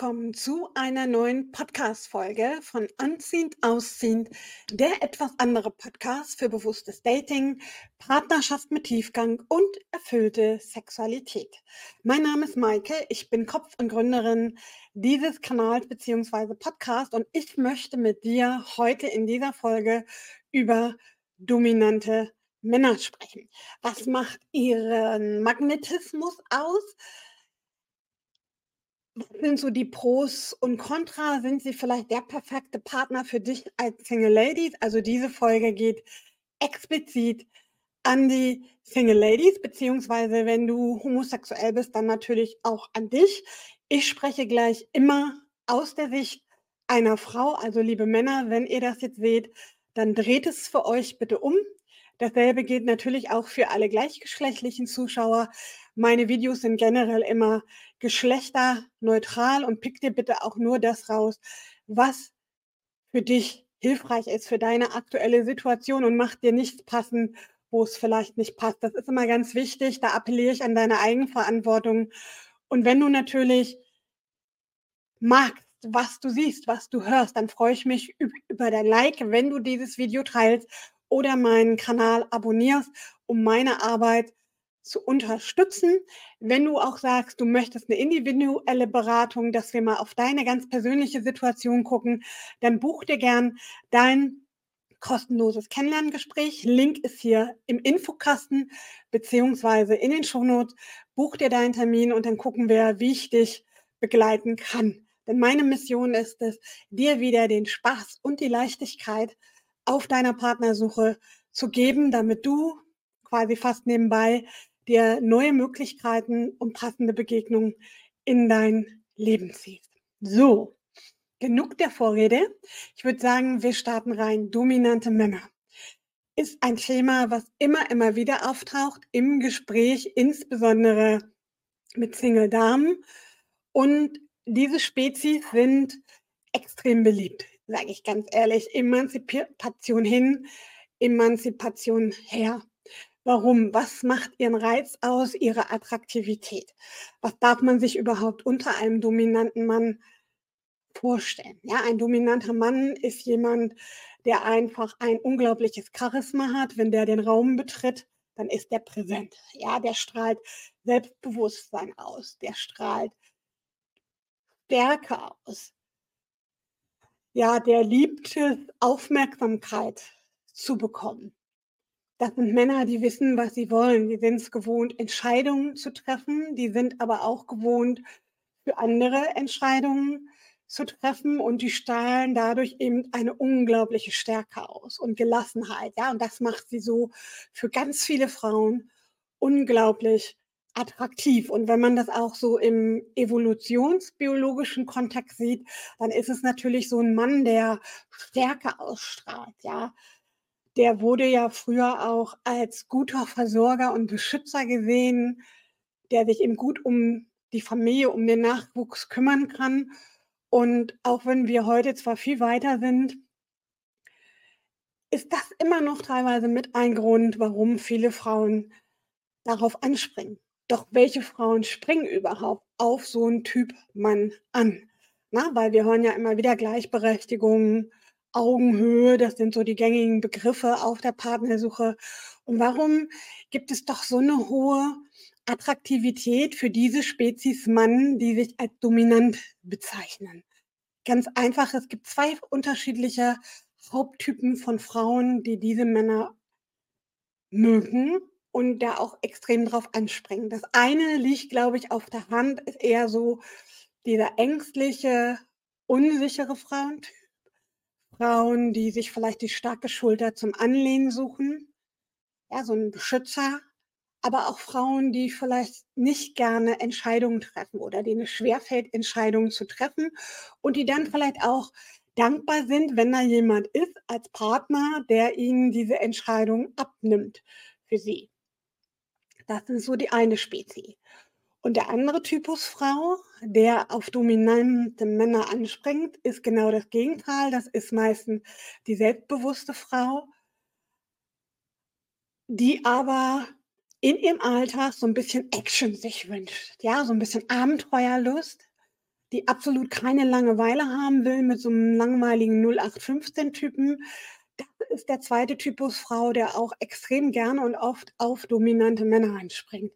willkommen zu einer neuen Podcast-Folge von Anziehend Ausziehend, der etwas andere Podcast für bewusstes Dating, Partnerschaft mit Tiefgang und erfüllte Sexualität. Mein Name ist Maike, ich bin Kopf und Gründerin dieses Kanals bzw. Podcast und ich möchte mit dir heute in dieser Folge über dominante Männer sprechen. Was macht ihren Magnetismus aus? Was sind so die Pros und Contra? Sind sie vielleicht der perfekte Partner für dich als Single Ladies? Also diese Folge geht explizit an die Single Ladies, beziehungsweise wenn du homosexuell bist, dann natürlich auch an dich. Ich spreche gleich immer aus der Sicht einer Frau. Also liebe Männer, wenn ihr das jetzt seht, dann dreht es für euch bitte um. Dasselbe gilt natürlich auch für alle gleichgeschlechtlichen Zuschauer. Meine Videos sind generell immer geschlechterneutral und pick dir bitte auch nur das raus, was für dich hilfreich ist für deine aktuelle Situation und mach dir nichts passen, wo es vielleicht nicht passt. Das ist immer ganz wichtig. Da appelliere ich an deine Eigenverantwortung. Und wenn du natürlich magst, was du siehst, was du hörst, dann freue ich mich über dein Like, wenn du dieses Video teilst oder meinen Kanal abonnierst, um meine Arbeit zu unterstützen. Wenn du auch sagst, du möchtest eine individuelle Beratung, dass wir mal auf deine ganz persönliche Situation gucken, dann buch dir gern dein kostenloses Kennenlerngespräch. Link ist hier im Infokasten beziehungsweise in den Shownotes. Buch dir deinen Termin und dann gucken wir, wie ich dich begleiten kann. Denn meine Mission ist es, dir wieder den Spaß und die Leichtigkeit auf deiner Partnersuche zu geben, damit du quasi fast nebenbei dir neue Möglichkeiten und passende Begegnungen in dein Leben ziehst. So, genug der Vorrede. Ich würde sagen, wir starten rein. Dominante Männer ist ein Thema, was immer, immer wieder auftaucht im Gespräch, insbesondere mit Single-Damen. Und diese Spezies sind extrem beliebt sage ich ganz ehrlich, Emanzipation hin, Emanzipation her. Warum? Was macht ihren Reiz aus, ihre Attraktivität? Was darf man sich überhaupt unter einem dominanten Mann vorstellen? Ja, ein dominanter Mann ist jemand, der einfach ein unglaubliches Charisma hat. Wenn der den Raum betritt, dann ist der präsent. Ja, der strahlt Selbstbewusstsein aus, der strahlt Stärke aus ja, der liebt es, Aufmerksamkeit zu bekommen. Das sind Männer, die wissen, was sie wollen. Die sind es gewohnt, Entscheidungen zu treffen. Die sind aber auch gewohnt, für andere Entscheidungen zu treffen und die strahlen dadurch eben eine unglaubliche Stärke aus und Gelassenheit. Ja, und das macht sie so für ganz viele Frauen unglaublich attraktiv. Und wenn man das auch so im evolutionsbiologischen Kontext sieht, dann ist es natürlich so ein Mann, der Stärke ausstrahlt, ja. Der wurde ja früher auch als guter Versorger und Beschützer gesehen, der sich eben gut um die Familie, um den Nachwuchs kümmern kann. Und auch wenn wir heute zwar viel weiter sind, ist das immer noch teilweise mit ein Grund, warum viele Frauen darauf anspringen. Doch welche Frauen springen überhaupt auf so einen Typ Mann an? Na, weil wir hören ja immer wieder Gleichberechtigung, Augenhöhe, das sind so die gängigen Begriffe auf der Partnersuche. Und warum gibt es doch so eine hohe Attraktivität für diese Spezies Mann, die sich als dominant bezeichnen? Ganz einfach, es gibt zwei unterschiedliche Haupttypen von Frauen, die diese Männer mögen und da auch extrem drauf anspringen. Das eine liegt, glaube ich, auf der Hand, ist eher so dieser ängstliche, unsichere Frauentyp. Frauen, die sich vielleicht die starke Schulter zum Anlehnen suchen. Ja, so ein Beschützer. Aber auch Frauen, die vielleicht nicht gerne Entscheidungen treffen oder denen es schwerfällt, Entscheidungen zu treffen und die dann vielleicht auch dankbar sind, wenn da jemand ist als Partner, der ihnen diese Entscheidung abnimmt für sie. Das ist so die eine Spezies. Und der andere Typus Frau, der auf dominante Männer anspringt, ist genau das Gegenteil. Das ist meistens die selbstbewusste Frau, die aber in ihrem Alltag so ein bisschen Action sich wünscht. Ja, so ein bisschen Abenteuerlust. die absolut keine Langeweile haben will mit so einem langweiligen 0815-Typen. Das ist der zweite Typus Frau, der auch extrem gerne und oft auf dominante Männer anspringt.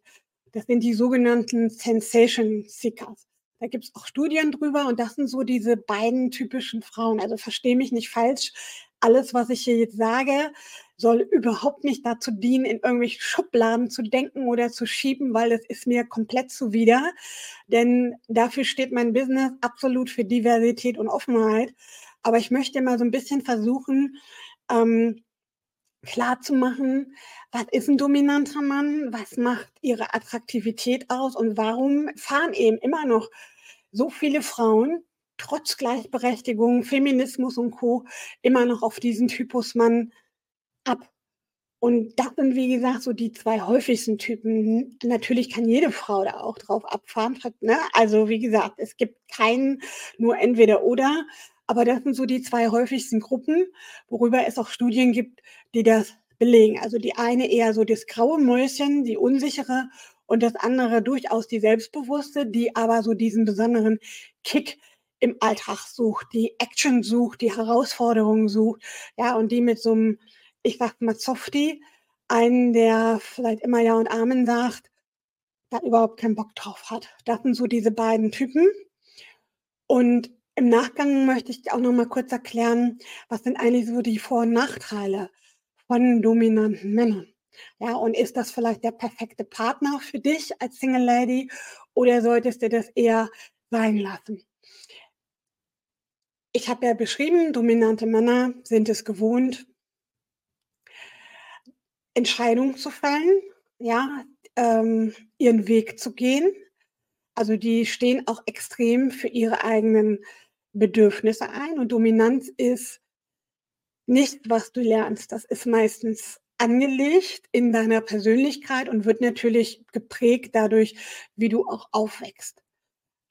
Das sind die sogenannten Sensation Seekers. Da gibt es auch Studien drüber und das sind so diese beiden typischen Frauen. Also verstehe mich nicht falsch. Alles, was ich hier jetzt sage, soll überhaupt nicht dazu dienen, in irgendwelchen Schubladen zu denken oder zu schieben, weil das ist mir komplett zuwider. Denn dafür steht mein Business absolut für Diversität und Offenheit. Aber ich möchte mal so ein bisschen versuchen, ähm, klar zu machen, was ist ein dominanter Mann, was macht ihre Attraktivität aus und warum fahren eben immer noch so viele Frauen trotz Gleichberechtigung, Feminismus und Co. immer noch auf diesen Typus Mann ab. Und das sind, wie gesagt, so die zwei häufigsten Typen. Natürlich kann jede Frau da auch drauf abfahren. Ne? Also, wie gesagt, es gibt keinen nur entweder oder. Aber das sind so die zwei häufigsten Gruppen, worüber es auch Studien gibt, die das belegen. Also die eine eher so das graue Mäuschen, die unsichere und das andere durchaus die selbstbewusste, die aber so diesen besonderen Kick im Alltag sucht, die Action sucht, die Herausforderungen sucht, ja, und die mit so einem, ich sag mal, Softie, einen, der vielleicht immer Ja und Amen sagt, da überhaupt keinen Bock drauf hat. Das sind so diese beiden Typen. Und im Nachgang möchte ich auch noch mal kurz erklären, was sind eigentlich so die Vor- und Nachteile von dominanten Männern. Ja, und ist das vielleicht der perfekte Partner für dich als Single Lady oder solltest du das eher sein lassen? Ich habe ja beschrieben, dominante Männer sind es gewohnt, Entscheidungen zu fällen, ja, ähm, ihren Weg zu gehen. Also die stehen auch extrem für ihre eigenen Bedürfnisse ein und Dominanz ist nicht, was du lernst. Das ist meistens angelegt in deiner Persönlichkeit und wird natürlich geprägt dadurch, wie du auch aufwächst.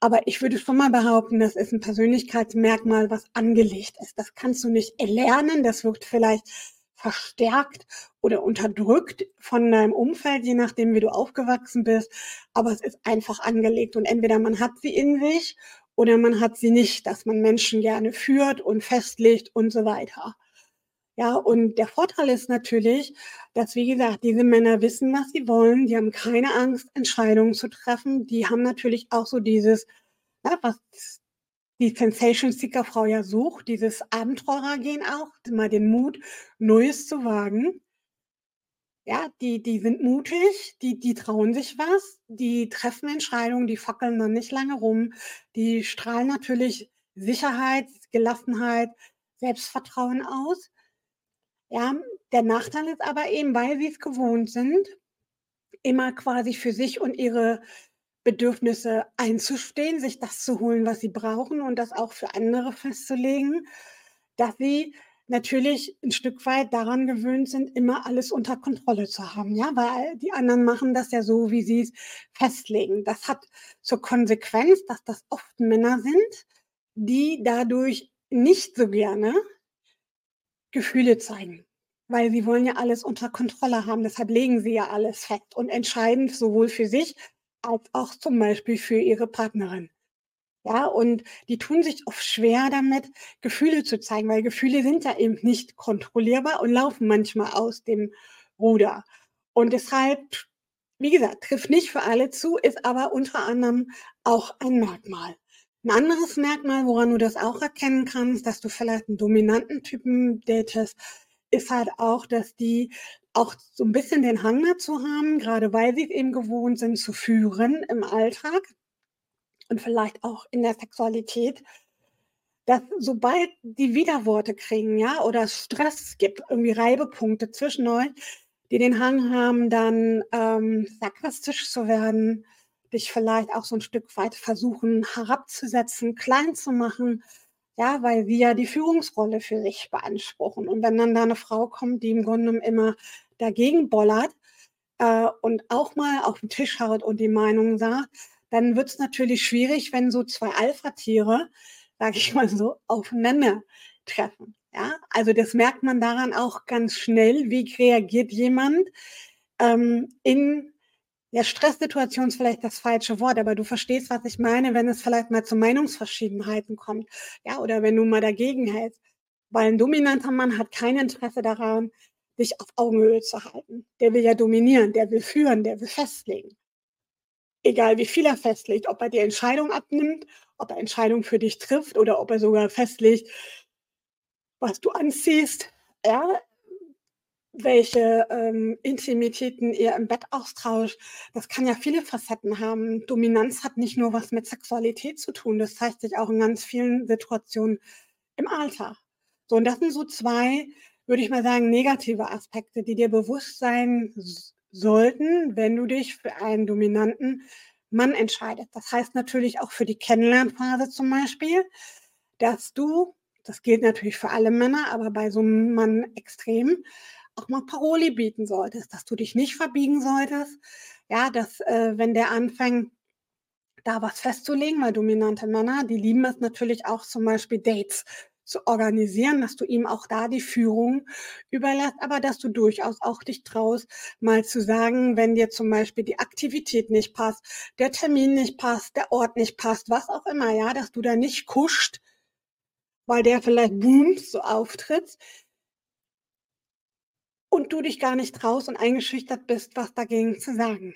Aber ich würde schon mal behaupten, das ist ein Persönlichkeitsmerkmal, was angelegt ist. Das kannst du nicht erlernen. Das wird vielleicht verstärkt oder unterdrückt von deinem Umfeld, je nachdem, wie du aufgewachsen bist. Aber es ist einfach angelegt und entweder man hat sie in sich oder man hat sie nicht, dass man Menschen gerne führt und festlegt und so weiter. Ja, und der Vorteil ist natürlich, dass, wie gesagt, diese Männer wissen, was sie wollen. Die haben keine Angst, Entscheidungen zu treffen. Die haben natürlich auch so dieses, ja, was die Sensation Seeker Frau ja sucht, dieses Abenteurergehen auch, mal den Mut, Neues zu wagen. Ja, die, die sind mutig, die, die trauen sich was, die treffen Entscheidungen, die fackeln dann nicht lange rum, die strahlen natürlich Sicherheit, Gelassenheit, Selbstvertrauen aus. Ja, der Nachteil ist aber eben, weil sie es gewohnt sind, immer quasi für sich und ihre Bedürfnisse einzustehen, sich das zu holen, was sie brauchen und das auch für andere festzulegen, dass sie natürlich ein Stück weit daran gewöhnt sind, immer alles unter Kontrolle zu haben, ja, weil die anderen machen das ja so, wie sie es festlegen. Das hat zur Konsequenz, dass das oft Männer sind, die dadurch nicht so gerne Gefühle zeigen, weil sie wollen ja alles unter Kontrolle haben. Deshalb legen sie ja alles fest und entscheiden sowohl für sich als auch zum Beispiel für ihre Partnerin. Ja, und die tun sich oft schwer damit, Gefühle zu zeigen, weil Gefühle sind ja eben nicht kontrollierbar und laufen manchmal aus dem Ruder. Und deshalb, wie gesagt, trifft nicht für alle zu, ist aber unter anderem auch ein Merkmal. Ein anderes Merkmal, woran du das auch erkennen kannst, dass du vielleicht einen dominanten Typen datest, ist halt auch, dass die auch so ein bisschen den Hang dazu haben, gerade weil sie es eben gewohnt sind zu führen im Alltag und vielleicht auch in der Sexualität, dass sobald die Widerworte kriegen, ja, oder Stress gibt, irgendwie Reibepunkte zwischen euch, die den Hang haben, dann ähm, sarkastisch zu werden, dich vielleicht auch so ein Stück weit versuchen herabzusetzen, klein zu machen, ja, weil sie ja die Führungsrolle für sich beanspruchen. Und wenn dann da eine Frau kommt, die im Grunde immer dagegen bollert äh, und auch mal auf den Tisch haut und die Meinung sagt, dann wird es natürlich schwierig, wenn so zwei Alpha-Tiere, sage ich mal so, aufeinander treffen. Ja, also das merkt man daran auch ganz schnell, wie reagiert jemand ähm, in Ja, Stresssituation ist vielleicht das falsche Wort, aber du verstehst, was ich meine, wenn es vielleicht mal zu Meinungsverschiedenheiten kommt. Ja, oder wenn du mal dagegen hältst. Weil ein dominanter Mann hat kein Interesse daran, dich auf Augenhöhe zu halten. Der will ja dominieren, der will führen, der will festlegen. Egal wie viel er festlegt, ob er die Entscheidung abnimmt, ob er Entscheidungen für dich trifft oder ob er sogar festlegt, was du anziehst, ja, welche ähm, Intimitäten ihr im Bett austauscht. Das kann ja viele Facetten haben. Dominanz hat nicht nur was mit Sexualität zu tun, das zeigt sich auch in ganz vielen Situationen im Alltag. So, und das sind so zwei, würde ich mal sagen, negative Aspekte, die dir bewusst sein sollten, wenn du dich für einen dominanten Mann entscheidest. Das heißt natürlich auch für die Kennenlernphase zum Beispiel, dass du, das gilt natürlich für alle Männer, aber bei so einem Mann extrem, auch mal Paroli bieten solltest, dass du dich nicht verbiegen solltest. Ja, dass äh, wenn der anfängt, da was festzulegen, weil dominante Männer, die lieben es natürlich auch zum Beispiel Dates zu organisieren, dass du ihm auch da die Führung überlässt, aber dass du durchaus auch dich traust, mal zu sagen, wenn dir zum Beispiel die Aktivität nicht passt, der Termin nicht passt, der Ort nicht passt, was auch immer, ja, dass du da nicht kuscht, weil der vielleicht boomt, so auftritt, und du dich gar nicht traust und eingeschüchtert bist, was dagegen zu sagen.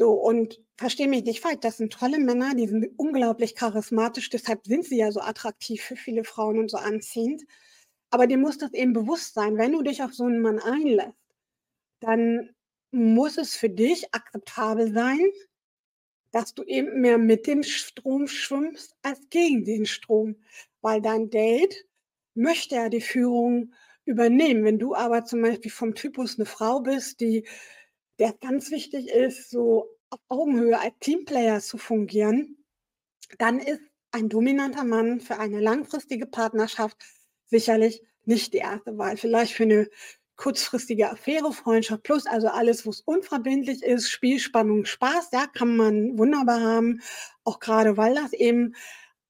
So, und verstehe mich nicht falsch, das sind tolle Männer, die sind unglaublich charismatisch, deshalb sind sie ja so attraktiv für viele Frauen und so anziehend. Aber dir muss das eben bewusst sein, wenn du dich auf so einen Mann einlässt, dann muss es für dich akzeptabel sein, dass du eben mehr mit dem Strom schwimmst als gegen den Strom, weil dein Date möchte ja die Führung übernehmen. Wenn du aber zum Beispiel vom Typus eine Frau bist, die der ganz wichtig ist, so auf Augenhöhe als Teamplayer zu fungieren, dann ist ein dominanter Mann für eine langfristige Partnerschaft sicherlich nicht die erste Wahl. Vielleicht für eine kurzfristige Affäre, Freundschaft plus, also alles, wo es unverbindlich ist, Spielspannung, Spaß, ja, kann man wunderbar haben, auch gerade weil das eben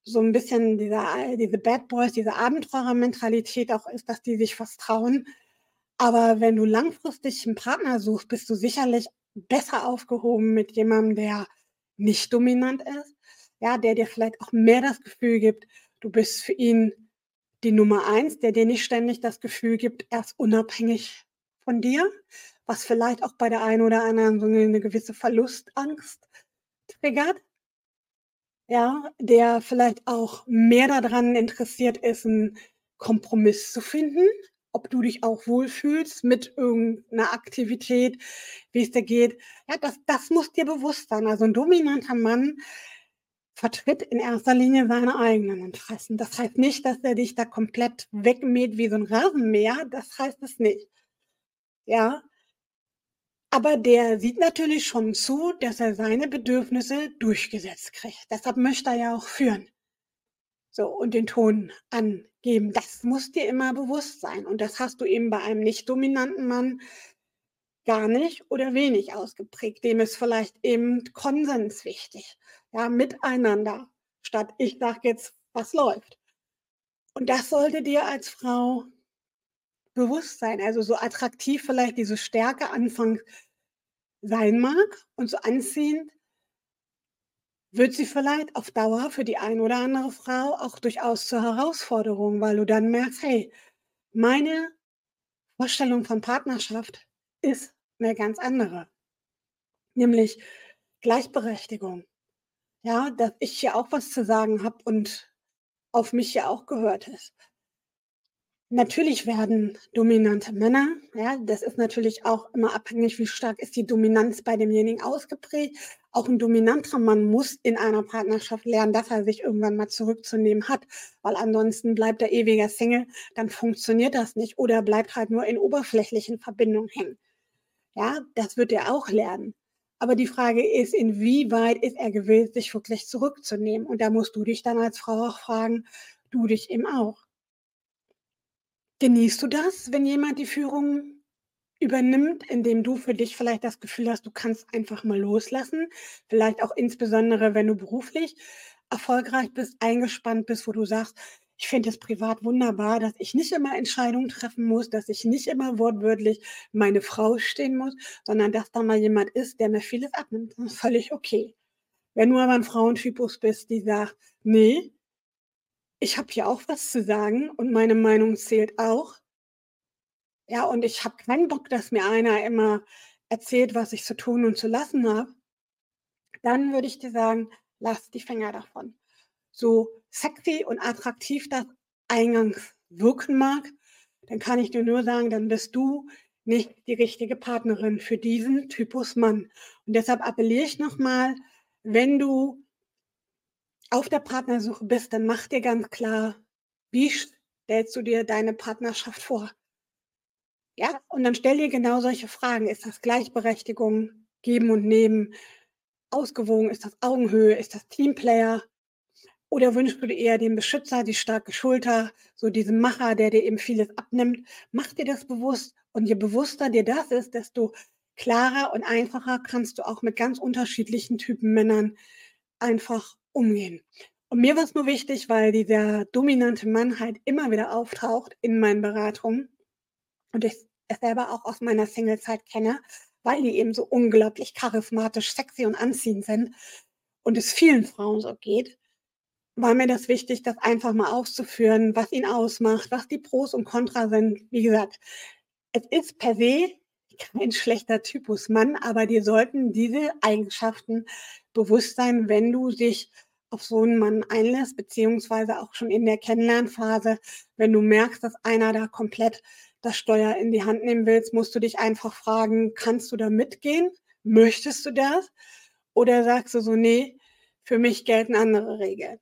so ein bisschen dieser, diese Bad Boys, diese Abenteurer-Mentalität auch ist, dass die sich was trauen. Aber wenn du langfristig einen Partner suchst, bist du sicherlich besser aufgehoben mit jemandem, der nicht dominant ist, ja, der dir vielleicht auch mehr das Gefühl gibt, du bist für ihn die Nummer eins, der dir nicht ständig das Gefühl gibt, er ist unabhängig von dir, was vielleicht auch bei der einen oder anderen so eine gewisse Verlustangst triggert ja, der vielleicht auch mehr daran interessiert ist, einen Kompromiss zu finden, ob du dich auch wohlfühlst mit irgendeiner Aktivität, wie es dir geht. Ja, das, das muss dir bewusst sein. Also ein dominanter Mann vertritt in erster Linie seine eigenen Interessen. Das heißt nicht, dass er dich da komplett wegmäht wie so ein Rasenmäher. Das heißt es nicht. Ja, aber der sieht natürlich schon zu, dass er seine Bedürfnisse durchgesetzt kriegt. Deshalb möchte er ja auch führen. So, und den Ton angeben. Das muss dir immer bewusst sein. Und das hast du eben bei einem nicht dominanten Mann gar nicht oder wenig ausgeprägt. Dem ist vielleicht eben Konsens wichtig. Ja, miteinander. Statt ich sage jetzt, was läuft. Und das sollte dir als Frau bewusst sein. Also so attraktiv vielleicht diese Stärke anfangs sein mag und so anziehend, wird sie vielleicht auf Dauer für die eine oder andere Frau auch durchaus zur Herausforderung, weil du dann merkst, hey, meine Vorstellung von Partnerschaft ist eine ganz andere. Nämlich Gleichberechtigung. Ja, dass ich hier auch was zu sagen habe und auf mich hier auch gehört ist. Natürlich werden dominante Männer, ja, das ist natürlich auch immer abhängig, wie stark ist die Dominanz bei demjenigen ausgeprägt. Auch ein dominanter Mann muss in einer Partnerschaft lernen, dass er sich irgendwann mal zurückzunehmen hat, weil ansonsten bleibt er ewiger Single, dann funktioniert das nicht oder bleibt halt nur in oberflächlichen Verbindungen hängen. Ja, das wird er auch lernen. Aber die Frage ist, inwieweit ist er gewillt, sich wirklich zurückzunehmen? Und da musst du dich dann als Frau auch fragen, du dich eben auch. Genießt du das, wenn jemand die Führung übernimmt, indem du für dich vielleicht das Gefühl hast, du kannst einfach mal loslassen? Vielleicht auch insbesondere, wenn du beruflich erfolgreich bist, eingespannt bist, wo du sagst, Ich finde es privat wunderbar, dass ich nicht immer Entscheidungen treffen muss, dass ich nicht immer wortwörtlich meine Frau stehen muss, sondern dass da mal jemand ist, der mir vieles abnimmt. Das ist völlig okay. Wenn du aber ein Frauentypus bist, die sagt, nee, ich habe hier auch was zu sagen und meine Meinung zählt auch. Ja, und ich habe keinen Bock, dass mir einer immer erzählt, was ich zu tun und zu lassen habe. Dann würde ich dir sagen, lass die Finger davon. So sexy und attraktiv das eingangs wirken mag, dann kann ich dir nur sagen, dann bist du nicht die richtige Partnerin für diesen Typus Mann. Und deshalb appelliere ich nochmal, wenn du auf der Partnersuche bist, dann mach dir ganz klar, wie stellst du dir deine Partnerschaft vor? Ja, und dann stell dir genau solche Fragen. Ist das Gleichberechtigung, geben und nehmen? Ausgewogen? Ist das Augenhöhe? Ist das Teamplayer? Oder wünschst du dir eher den Beschützer, die starke Schulter, so diesen Macher, der dir eben vieles abnimmt? Mach dir das bewusst. Und je bewusster dir das ist, desto klarer und einfacher kannst du auch mit ganz unterschiedlichen Typen Männern einfach umgehen. Und mir war es nur wichtig, weil dieser dominante Mann halt immer wieder auftaucht in meinen Beratungen und ich es selber auch aus meiner Singlezeit kenne, weil die eben so unglaublich charismatisch, sexy und anziehend sind und es vielen Frauen so geht, war mir das wichtig, das einfach mal auszuführen, was ihn ausmacht, was die Pros und Contra sind. Wie gesagt, es ist per se kein schlechter Typus Mann, aber dir sollten diese Eigenschaften bewusst sein, wenn du dich auf so einen Mann einlässt, beziehungsweise auch schon in der Kennenlernphase, wenn du merkst, dass einer da komplett das Steuer in die Hand nehmen willst, musst du dich einfach fragen, kannst du da mitgehen? Möchtest du das? Oder sagst du so, nee, für mich gelten andere Regeln.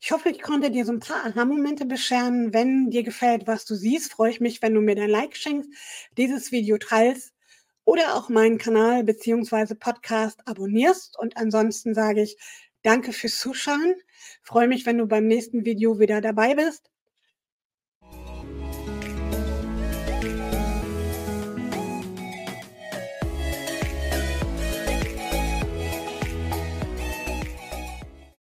Ich hoffe, ich konnte dir so ein paar Aha-Momente bescheren. Wenn dir gefällt, was du siehst, freue ich mich, wenn du mir dein Like schenkst, dieses Video teilst oder auch meinen Kanal beziehungsweise Podcast abonnierst. Und ansonsten sage ich danke fürs Zuschauen. Freue mich, wenn du beim nächsten Video wieder dabei bist.